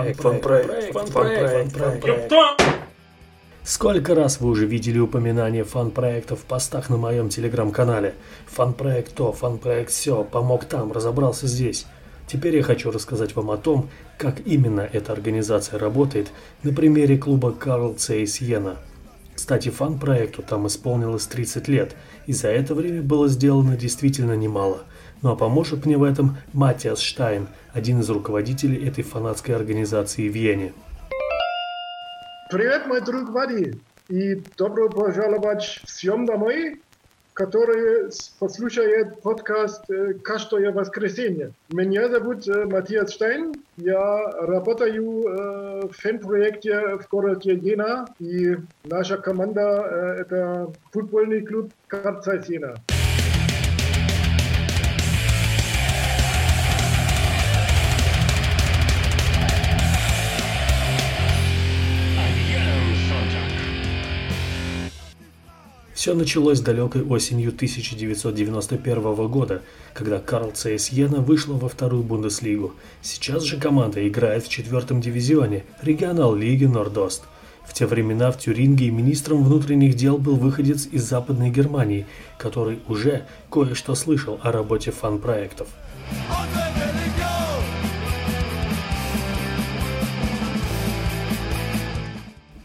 Фанпроект, фанпроект, фанпроект, фанпроект. Сколько раз вы уже видели упоминания фан-проектов в постах на моем телеграм-канале? Фан-проект то, фан-проект все, помог там, разобрался здесь. Теперь я хочу рассказать вам о том, как именно эта организация работает на примере клуба Карл Цейс Йена. Кстати, фан-проекту там исполнилось 30 лет, и за это время было сделано действительно немало. Ну а поможет мне в этом Матиас Штайн, один из руководителей этой фанатской организации в Вене. Привет, мой друг Вади, и добро пожаловать всем домой, которые послушают подкаст э, каждое воскресенье. Меня зовут э, Матиас Штайн, я работаю э, в фэн-проекте в городе Jena, и наша команда – это футбольный клуб Карца Сена. Все началось далекой осенью 1991 года, когда Карл Цейс Йена вышла во вторую Бундеслигу. Сейчас же команда играет в четвертом дивизионе, регионал лиги Нордост. В те времена в Тюринге министром внутренних дел был выходец из Западной Германии, который уже кое-что слышал о работе фан-проектов.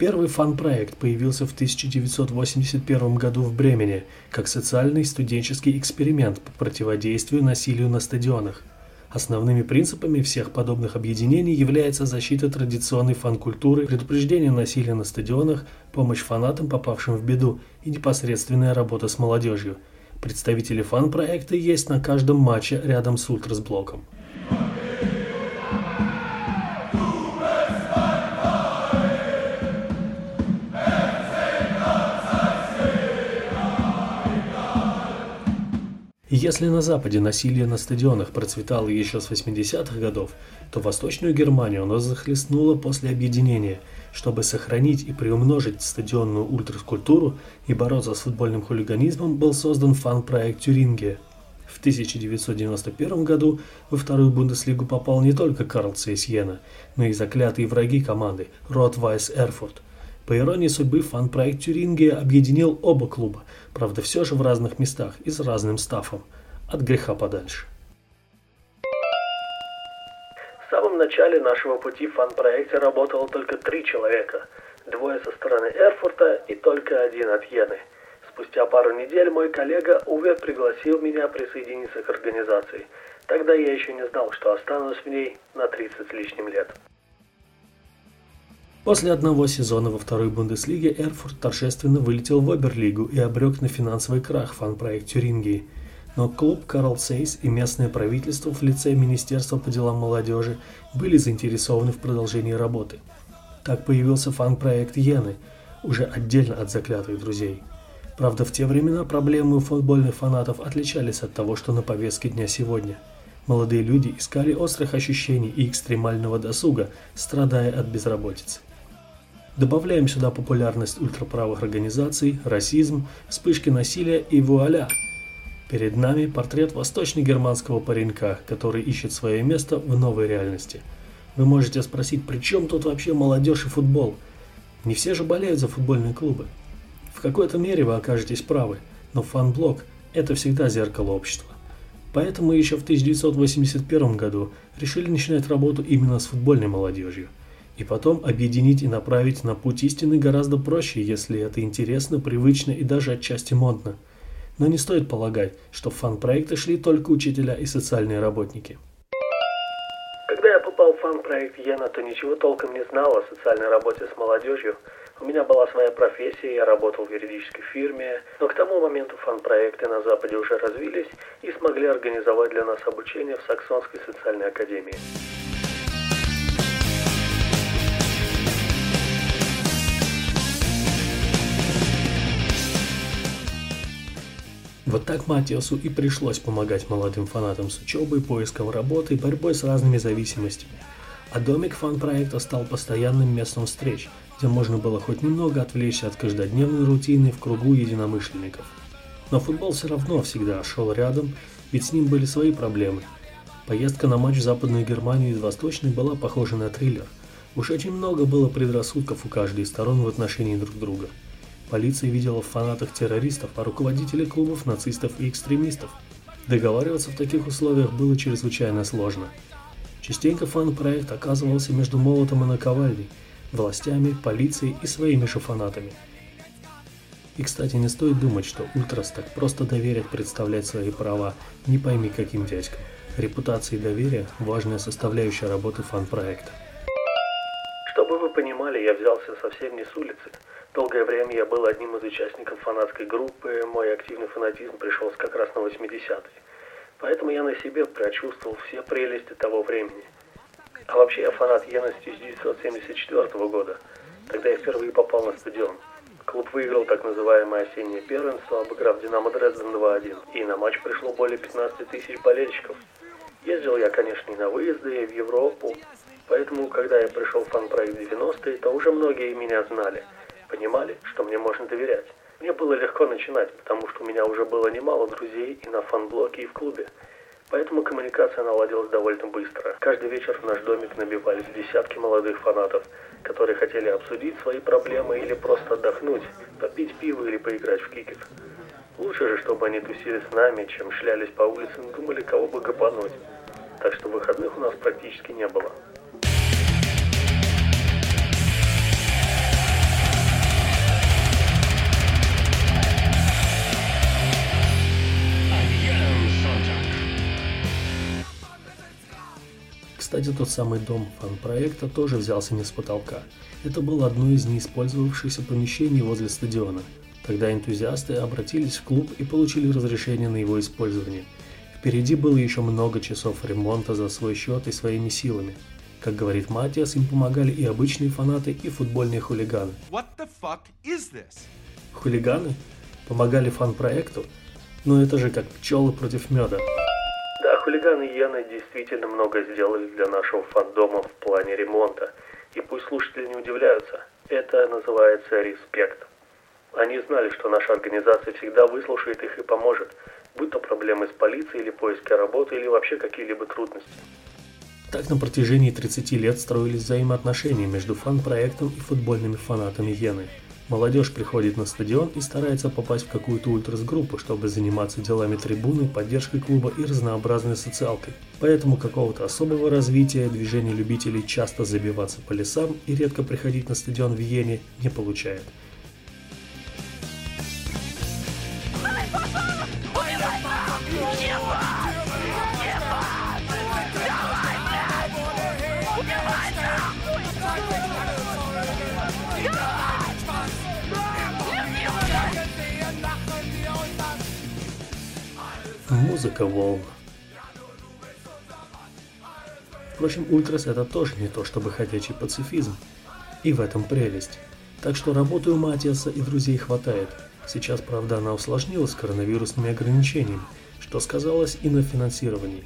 Первый фан-проект появился в 1981 году в Бремене как социальный студенческий эксперимент по противодействию насилию на стадионах. Основными принципами всех подобных объединений является защита традиционной фан-культуры, предупреждение насилия на стадионах, помощь фанатам, попавшим в беду, и непосредственная работа с молодежью. Представители фан-проекта есть на каждом матче рядом с ультрасблоком. Если на Западе насилие на стадионах процветало еще с 80-х годов, то Восточную Германию оно захлестнуло после объединения. Чтобы сохранить и приумножить стадионную ультраскультуру и бороться с футбольным хулиганизмом, был создан фан-проект Тюрингия. В 1991 году во вторую Бундеслигу попал не только Карл Цейсьена, но и заклятые враги команды Ротвайс Эрфурт. По иронии судьбы, фан-проект Тюрингия объединил оба клуба, правда все же в разных местах и с разным стафом. От греха подальше. В самом начале нашего пути в фан-проекте работало только три человека. Двое со стороны Эрфурта и только один от Йены. Спустя пару недель мой коллега Уве пригласил меня присоединиться к организации. Тогда я еще не знал, что останусь в ней на 30 с лишним лет. После одного сезона во второй Бундеслиге Эрфурт торжественно вылетел в Оберлигу и обрек на финансовый крах фан-проект Тюрингии. Но клуб Карл Сейс и местное правительство в лице Министерства по делам молодежи были заинтересованы в продолжении работы. Так появился фан-проект Йены, уже отдельно от заклятых друзей. Правда, в те времена проблемы у футбольных фанатов отличались от того, что на повестке дня сегодня. Молодые люди искали острых ощущений и экстремального досуга, страдая от безработицы. Добавляем сюда популярность ультраправых организаций, расизм, вспышки насилия и вуаля! Перед нами портрет восточно-германского паренька, который ищет свое место в новой реальности. Вы можете спросить, при чем тут вообще молодежь и футбол? Не все же болеют за футбольные клубы. В какой-то мере вы окажетесь правы, но фан-блок – это всегда зеркало общества. Поэтому еще в 1981 году решили начинать работу именно с футбольной молодежью – и потом объединить и направить на путь истины гораздо проще, если это интересно, привычно и даже отчасти модно. Но не стоит полагать, что в фан-проекты шли только учителя и социальные работники. Когда я попал в фан-проект Йена, то ничего толком не знал о социальной работе с молодежью. У меня была своя профессия, я работал в юридической фирме, но к тому моменту фан-проекты на Западе уже развились и смогли организовать для нас обучение в Саксонской социальной академии. Вот так Матиасу и пришлось помогать молодым фанатам с учебой, поиском работы и борьбой с разными зависимостями. А домик фан-проекта стал постоянным местом встреч, где можно было хоть немного отвлечься от каждодневной рутины в кругу единомышленников. Но футбол все равно всегда шел рядом, ведь с ним были свои проблемы. Поездка на матч в Западную Германию из Восточной была похожа на триллер. Уж очень много было предрассудков у каждой из сторон в отношении друг друга. Полиция видела в фанатах террористов, а руководители клубов нацистов и экстремистов. Договариваться в таких условиях было чрезвычайно сложно. Частенько фан-проект оказывался между молотом и наковальней, властями, полицией и своими же фанатами. И, кстати, не стоит думать, что Ультрас так просто доверят представлять свои права, не пойми каким дядькам. Репутация и доверие – важная составляющая работы фан-проекта. Понимали, я взялся совсем не с улицы. Долгое время я был одним из участников фанатской группы, мой активный фанатизм пришелся как раз на 80-е. Поэтому я на себе прочувствовал все прелести того времени. А вообще я фанат Йена с 1974 года. Тогда я впервые попал на стадион. Клуб выиграл так называемое осеннее первенство, обыграв Динамо Дрезден 2-1. И на матч пришло более 15 тысяч болельщиков. Ездил я, конечно, и на выезды, и в Европу. Поэтому, когда я пришел в фан-проект 90-е, то уже многие меня знали. Понимали, что мне можно доверять. Мне было легко начинать, потому что у меня уже было немало друзей и на фан-блоке, и в клубе. Поэтому коммуникация наладилась довольно быстро. Каждый вечер в наш домик набивались десятки молодых фанатов, которые хотели обсудить свои проблемы или просто отдохнуть, попить пиво или поиграть в кикет. Лучше же, чтобы они тусили с нами, чем шлялись по улицам и думали, кого бы гопануть. Так что выходных у нас практически не было. Кстати, тот самый дом фан-проекта тоже взялся не с потолка. Это было одно из неиспользовавшихся помещений возле стадиона. Тогда энтузиасты обратились в клуб и получили разрешение на его использование. Впереди было еще много часов ремонта за свой счет и своими силами. Как говорит Матиас, им помогали и обычные фанаты, и футбольные хулиганы. What the fuck is this? Хулиганы помогали фан-проекту? Но это же как пчелы против меда. Да, хулиганы Йены действительно много сделали для нашего фандома в плане ремонта. И пусть слушатели не удивляются, это называется респект. Они знали, что наша организация всегда выслушает их и поможет, будь то проблемы с полицией или поиски работы, или вообще какие-либо трудности. Так на протяжении 30 лет строились взаимоотношения между фан-проектом и футбольными фанатами Йены. Молодежь приходит на стадион и старается попасть в какую-то ультрас-группу, чтобы заниматься делами трибуны, поддержкой клуба и разнообразной социалкой. Поэтому какого-то особого развития движение любителей часто забиваться по лесам и редко приходить на стадион в Йене не получает. Музыка волн. Впрочем, ультрас это тоже не то чтобы ходячий пацифизм. И в этом прелесть. Так что работы у Матиаса и друзей хватает. Сейчас, правда, она усложнилась коронавирусными ограничениями, что сказалось и на финансировании.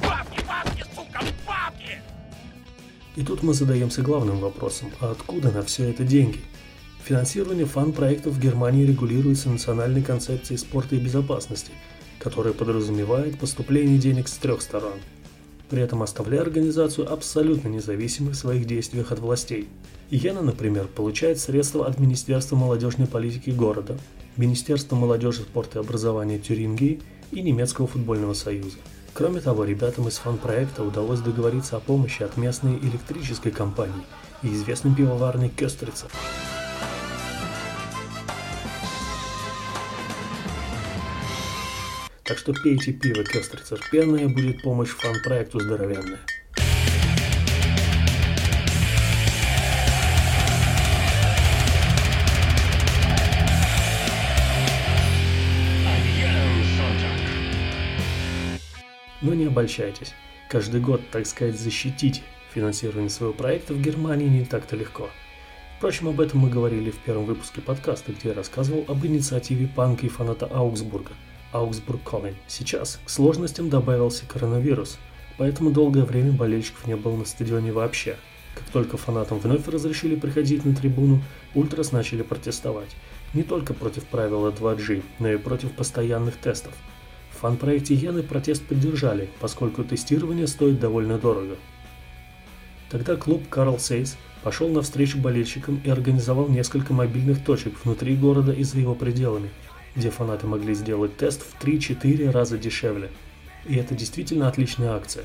Бабки, бабки, сука, бабки! И тут мы задаемся главным вопросом, а откуда на все это деньги? Финансирование фан-проектов в Германии регулируется национальной концепцией спорта и безопасности, которая подразумевает поступление денег с трех сторон, при этом оставляя организацию абсолютно независимой в своих действиях от властей. Иена, например, получает средства от Министерства молодежной политики города, Министерства молодежи, спорта и образования Тюрингии и Немецкого футбольного союза. Кроме того, ребятам из фан-проекта удалось договориться о помощи от местной электрической компании и известной пивоварной Кёстрица. Так что пейте пиво Кёстрицер пенное, будет помощь фан-проекту здоровенная. Но не обольщайтесь. Каждый год, так сказать, защитить финансирование своего проекта в Германии не так-то легко. Впрочем, об этом мы говорили в первом выпуске подкаста, где я рассказывал об инициативе панка и фаната Аугсбурга – Аугсбург Calling. Сейчас к сложностям добавился коронавирус, поэтому долгое время болельщиков не было на стадионе вообще. Как только фанатам вновь разрешили приходить на трибуну, ультрас начали протестовать. Не только против правила 2G, но и против постоянных тестов. В фан-проекте Йены протест поддержали, поскольку тестирование стоит довольно дорого. Тогда клуб Карл Сейс пошел навстречу болельщикам и организовал несколько мобильных точек внутри города и за его пределами, где фанаты могли сделать тест в 3-4 раза дешевле. И это действительно отличная акция.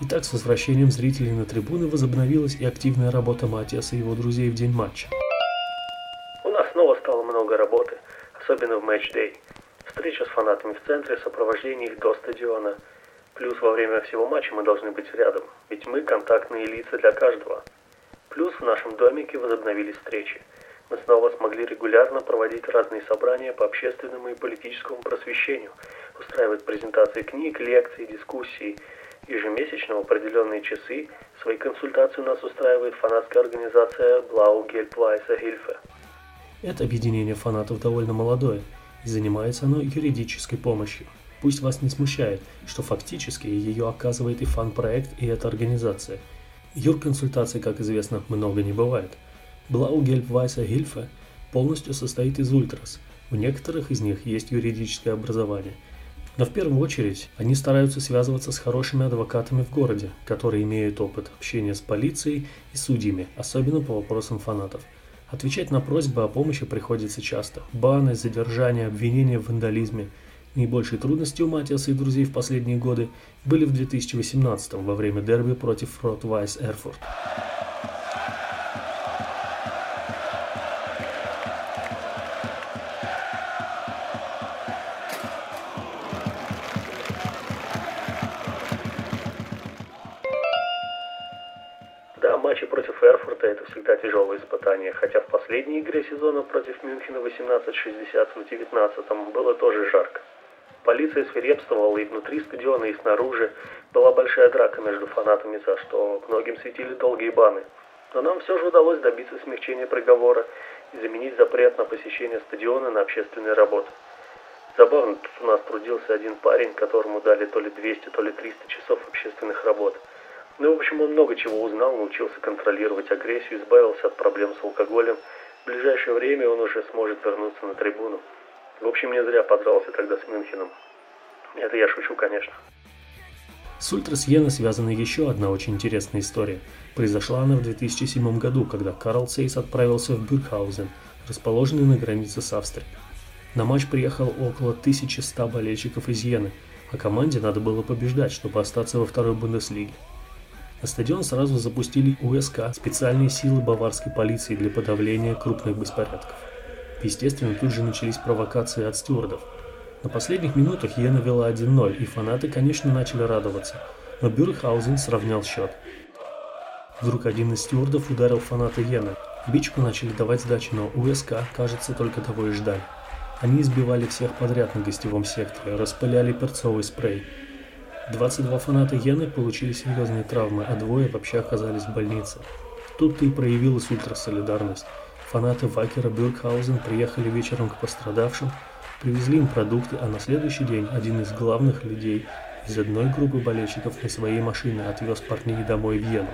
Итак, с возвращением зрителей на трибуны возобновилась и активная работа Матиаса и его друзей в день матча. У нас снова стало много работы, особенно в матч-дей. Встреча с фанатами в центре, сопровождение их до стадиона – Плюс во время всего матча мы должны быть рядом, ведь мы контактные лица для каждого. Плюс в нашем домике возобновились встречи. Мы снова смогли регулярно проводить разные собрания по общественному и политическому просвещению, устраивать презентации книг, лекции, дискуссии. Ежемесячно в определенные часы свои консультации у нас устраивает фанатская организация Blau Gelb-Weiße Hilfe. Это объединение фанатов довольно молодое, и занимается оно юридической помощью. Пусть вас не смущает, что фактически ее оказывает и фан-проект, и эта организация. Юрконсультаций, как известно, много не бывает. Блаугельпвайса Гильфе полностью состоит из ультрас. У некоторых из них есть юридическое образование. Но в первую очередь они стараются связываться с хорошими адвокатами в городе, которые имеют опыт общения с полицией и судьями, особенно по вопросам фанатов. Отвечать на просьбы о помощи приходится часто. Баны, задержания, обвинения в вандализме – Наибольшей трудностью у Матиаса и друзей в последние годы были в 2018 во время дерби против Ротвайс Эрфурт. Последней игре сезона против Мюнхена 18-60 в 19 было тоже жарко. Полиция свирепствовала и внутри стадиона, и снаружи. Была большая драка между фанатами, за что многим светили долгие баны. Но нам все же удалось добиться смягчения приговора и заменить запрет на посещение стадиона на общественные работы. Забавно, тут у нас трудился один парень, которому дали то ли 200, то ли 300 часов общественных работ. Ну, в общем, он много чего узнал, научился контролировать агрессию, избавился от проблем с алкоголем. В ближайшее время он уже сможет вернуться на трибуну. В общем, не зря подрался тогда с Мюнхеном. Это я шучу, конечно. С Ультрас Йена связана еще одна очень интересная история. Произошла она в 2007 году, когда Карл Сейс отправился в Бюркхаузен, расположенный на границе с Австрией. На матч приехало около 1100 болельщиков из Йены, а команде надо было побеждать, чтобы остаться во второй Бундеслиге. На стадион сразу запустили УСК, специальные силы баварской полиции для подавления крупных беспорядков. Естественно, тут же начались провокации от стюардов. На последних минутах Йена вела 1-0, и фанаты, конечно, начали радоваться. Но Бюрхаузен сравнял счет. Вдруг один из стюардов ударил фаната Йена. Бичку начали давать сдачи, но УСК, кажется, только того и ждали. Они избивали всех подряд на гостевом секторе, распыляли перцовый спрей. 22 фаната Йены получили серьезные травмы, а двое вообще оказались в больнице. Тут-то и проявилась ультрасолидарность. Фанаты Вакера Бюркхаузен приехали вечером к пострадавшим, привезли им продукты, а на следующий день один из главных людей из одной группы болельщиков на своей машине отвез парней домой в Вену.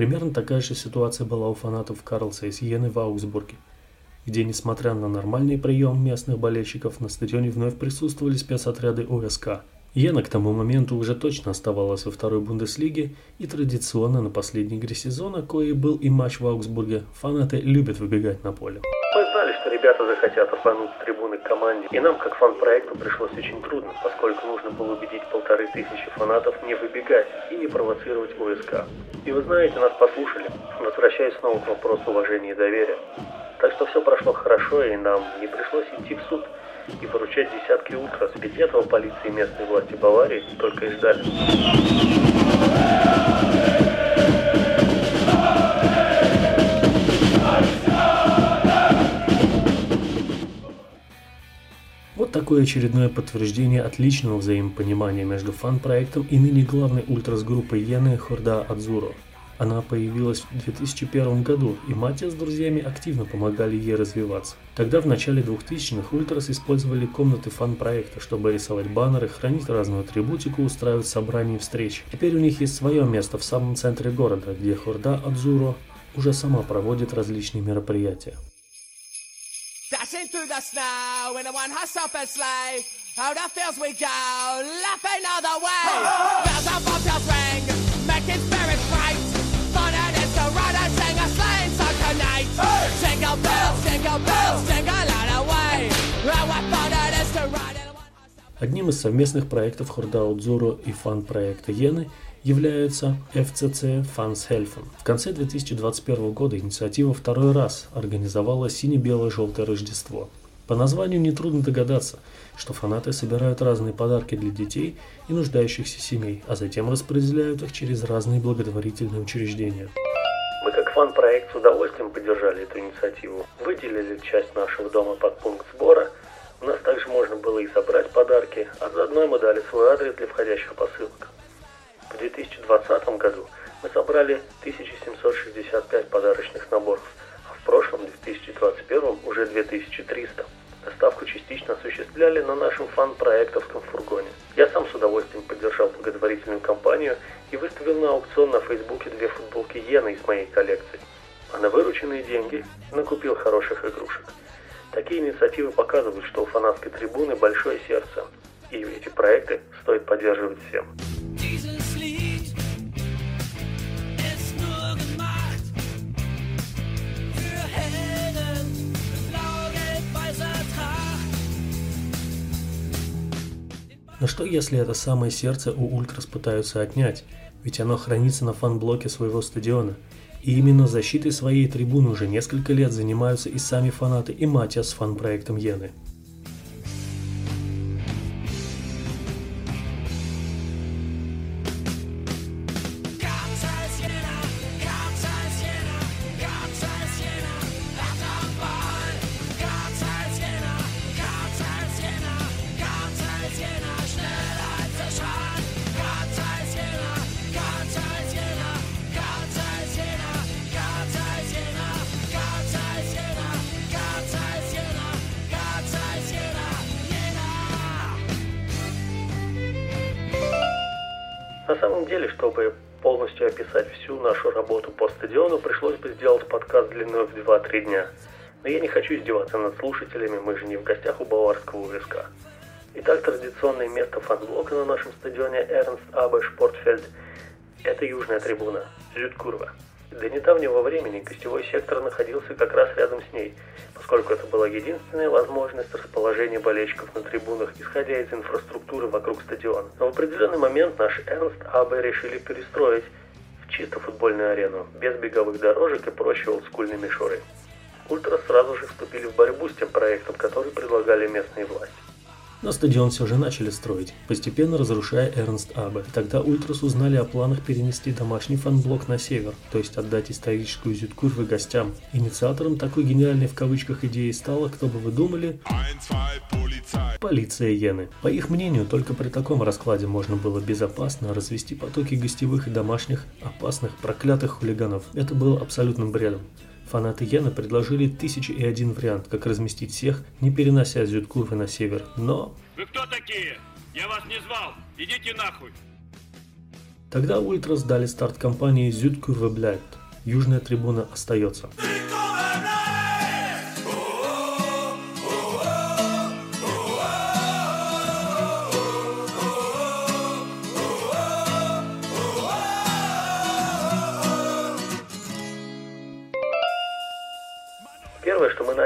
Примерно такая же ситуация была у фанатов Карлса из Йены в Аугсбурге – где, несмотря на нормальный прием местных болельщиков, на стадионе вновь присутствовали спецотряды ОСК. Йена к тому моменту уже точно оставалась во второй Бундеслиге, и традиционно на последней игре сезона, кое был и матч в Аугсбурге, фанаты любят выбегать на поле. Мы знали, что ребята захотят офануть трибуны к команде, и нам, как фан-проекту, пришлось очень трудно, поскольку нужно было убедить полторы тысячи фанатов не выбегать и не провоцировать ОСК. И вы знаете, нас послушали. Возвращаясь снова к вопросу уважения и доверия. Так что все прошло хорошо, и нам не пришлось идти в суд и поручать десятки ультрас, ведь этого полиции и местной власти Баварии только и ждали. Вот такое очередное подтверждение отличного взаимопонимания между фан-проектом и ныне главной ультрас группой Йены Хорда Адзуро. Она появилась в 2001 году, и Матья с друзьями активно помогали ей развиваться. Тогда в начале 2000-х Ультрас использовали комнаты фан-проекта, чтобы рисовать баннеры, хранить разную атрибутику, устраивать собрания и встречи. Теперь у них есть свое место в самом центре города, где Хорда Адзуро уже сама проводит различные мероприятия. Dashing through the snow in a one horse open sleigh. Oh, the fields we go, laughing all the way. Bells on bobtails ring, making spirits bright. Fun and it's to ride and sing a sleighing song tonight. Jingle bells, jingle bells, jingle all the way. Oh, what fun it is to ride in a one horse open Одним из совместных проектов Хордао Дзуро и фан-проекта Йены является FCC Helfen. В конце 2021 года инициатива второй раз организовала сине-белое-желтое Рождество. По названию нетрудно догадаться, что фанаты собирают разные подарки для детей и нуждающихся семей, а затем распределяют их через разные благотворительные учреждения. Мы как фан-проект с удовольствием поддержали эту инициативу. Выделили часть нашего дома под пункт сбора. У нас также можно было и собрать подарки, а заодно мы дали свой адрес для входящих посылок. В 2020 году мы собрали 1765 подарочных наборов, а в прошлом, 2021, уже 2300. Доставку частично осуществляли на нашем фан-проектовском фургоне. Я сам с удовольствием поддержал благотворительную кампанию и выставил на аукцион на Фейсбуке две футболки Йены из моей коллекции. А на вырученные деньги накупил хороших игрушек. Такие инициативы показывают, что у фанатской трибуны большое сердце, и эти проекты стоит поддерживать всем. Но что если это самое сердце у Ультрас пытаются отнять? Ведь оно хранится на фан-блоке своего стадиона. И именно защитой своей трибуны уже несколько лет занимаются и сами фанаты, и Матиас с фан-проектом Йены. Работу по стадиону, пришлось бы сделать подкаст длиной в 2-3 дня. Но я не хочу издеваться над слушателями, мы же не в гостях у Баварского УСК. Итак, традиционное место фанблока на нашем стадионе Эрнст Абе Шпортфельд – это южная трибуна, Зюдкурва. До недавнего времени гостевой сектор находился как раз рядом с ней, поскольку это была единственная возможность расположения болельщиков на трибунах, исходя из инфраструктуры вокруг стадиона. Но в определенный момент наш Эрнст АБ решили перестроить чисто футбольную арену, без беговых дорожек и проще олдскульной мишуры. Ультрас сразу же вступили в борьбу с тем проектом, который предлагали местные власти. Но стадион все же начали строить, постепенно разрушая Эрнст Аббе. Тогда Ультрас узнали о планах перенести домашний фанблок на север, то есть отдать историческую Südkurve гостям. Инициатором такой гениальной в кавычках идеи стала, кто бы вы думали, полиция Йены. По их мнению, только при таком раскладе можно было безопасно развести потоки гостевых и домашних опасных проклятых хулиганов. Это было абсолютным бредом. Фанаты Йена предложили тысячи и один вариант, как разместить всех, не перенося Зюткурвы на север, но... Вы кто такие? Я вас не звал. Идите нахуй. Тогда Ультрас дали старт кампании Зюткурве Бляйт. Южная трибуна остается. Первое,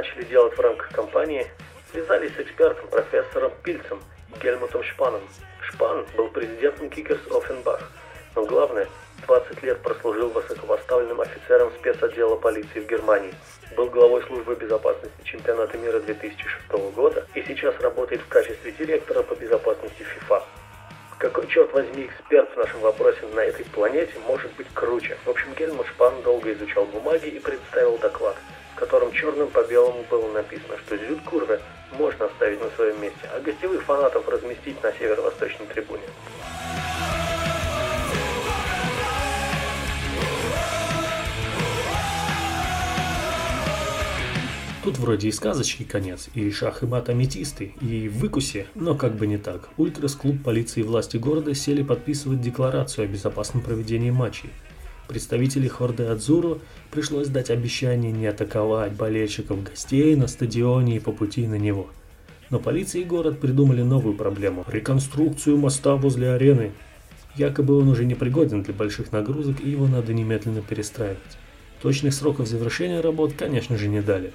начали делать в рамках кампании, связались с экспертом, профессором Пильцем и Гельмутом Шпаном. Шпан был президентом Кикерс Оффенбах, но главное, 20 лет прослужил высокопоставленным офицером спецотдела полиции в Германии, был главой службы безопасности чемпионата мира 2006 года и сейчас работает в качестве директора по безопасности ФИФА. Какой, черт возьми, эксперт в нашем вопросе на этой планете может быть круче? В общем, Гельмут Шпан долго изучал бумаги и представил доклад – котором черным по белому было написано, что зюд Курве можно оставить на своем месте, а гостевых фанатов разместить на северо-восточной трибуне. Тут вроде и сказочки конец, и шах и мат аметисты, и выкуси, но как бы не так. Ультрас клуб полиции и власти города сели подписывать декларацию о безопасном проведении матчей. Представители Хорды Адзуру пришлось дать обещание не атаковать болельщиков гостей на стадионе и по пути на него. Но полиция и город придумали новую проблему – реконструкцию моста возле арены. Якобы он уже не пригоден для больших нагрузок и его надо немедленно перестраивать. Точных сроков завершения работ, конечно же, не дали.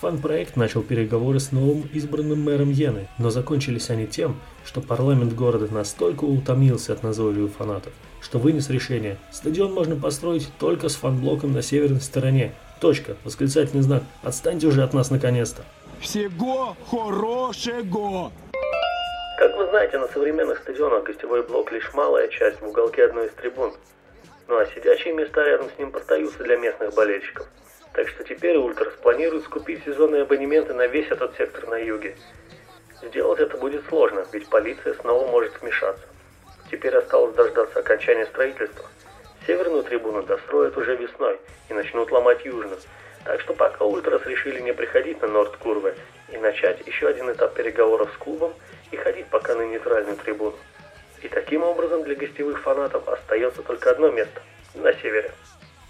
Фан-проект начал переговоры с новым избранным мэром Йены, но закончились они тем, что парламент города настолько утомился от назойливых фанатов, что вынес решение, стадион можно построить только с фан-блоком на северной стороне. Точка, восклицательный знак, отстаньте уже от нас наконец-то. Всего хорошего! Как вы знаете, на современных стадионах гостевой блок лишь малая часть в уголке одной из трибун. Ну а сидячие места рядом с ним остаются для местных болельщиков. Так что теперь Ультрас планирует скупить сезонные абонементы на весь этот сектор на юге. Сделать это будет сложно, ведь полиция снова может вмешаться. Теперь осталось дождаться окончания строительства. Северную трибуну достроят уже весной и начнут ломать южную. Так что пока Ультрас решили не приходить на Норд-Курвы и начать еще один этап переговоров с клубом и ходить пока на нейтральную трибуну. И таким образом для гостевых фанатов остается только одно место – на севере.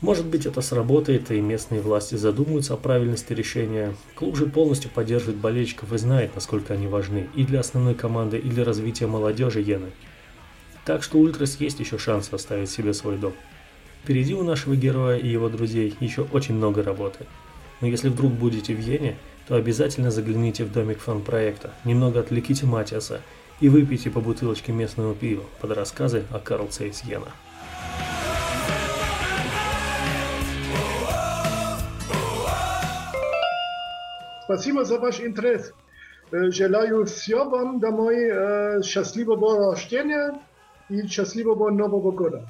Может быть это сработает и местные власти задумаются о правильности решения. Клуб же полностью поддерживает болельщиков и знает, насколько они важны и для основной команды, и для развития молодежи Йены. Так что Ультрас есть еще шанс оставить себе свой дом. Впереди у нашего героя и его друзей еще очень много работы. Но если вдруг будете в Йене, то обязательно загляните в домик фан-проекта, немного отвлеките Матиаса и выпейте по бутылочке местного пива под рассказы о Карл Цейс Йена. Спасибо за ваш интерес. Желаю всем вам домой счастливого рождения и счастливого Нового года.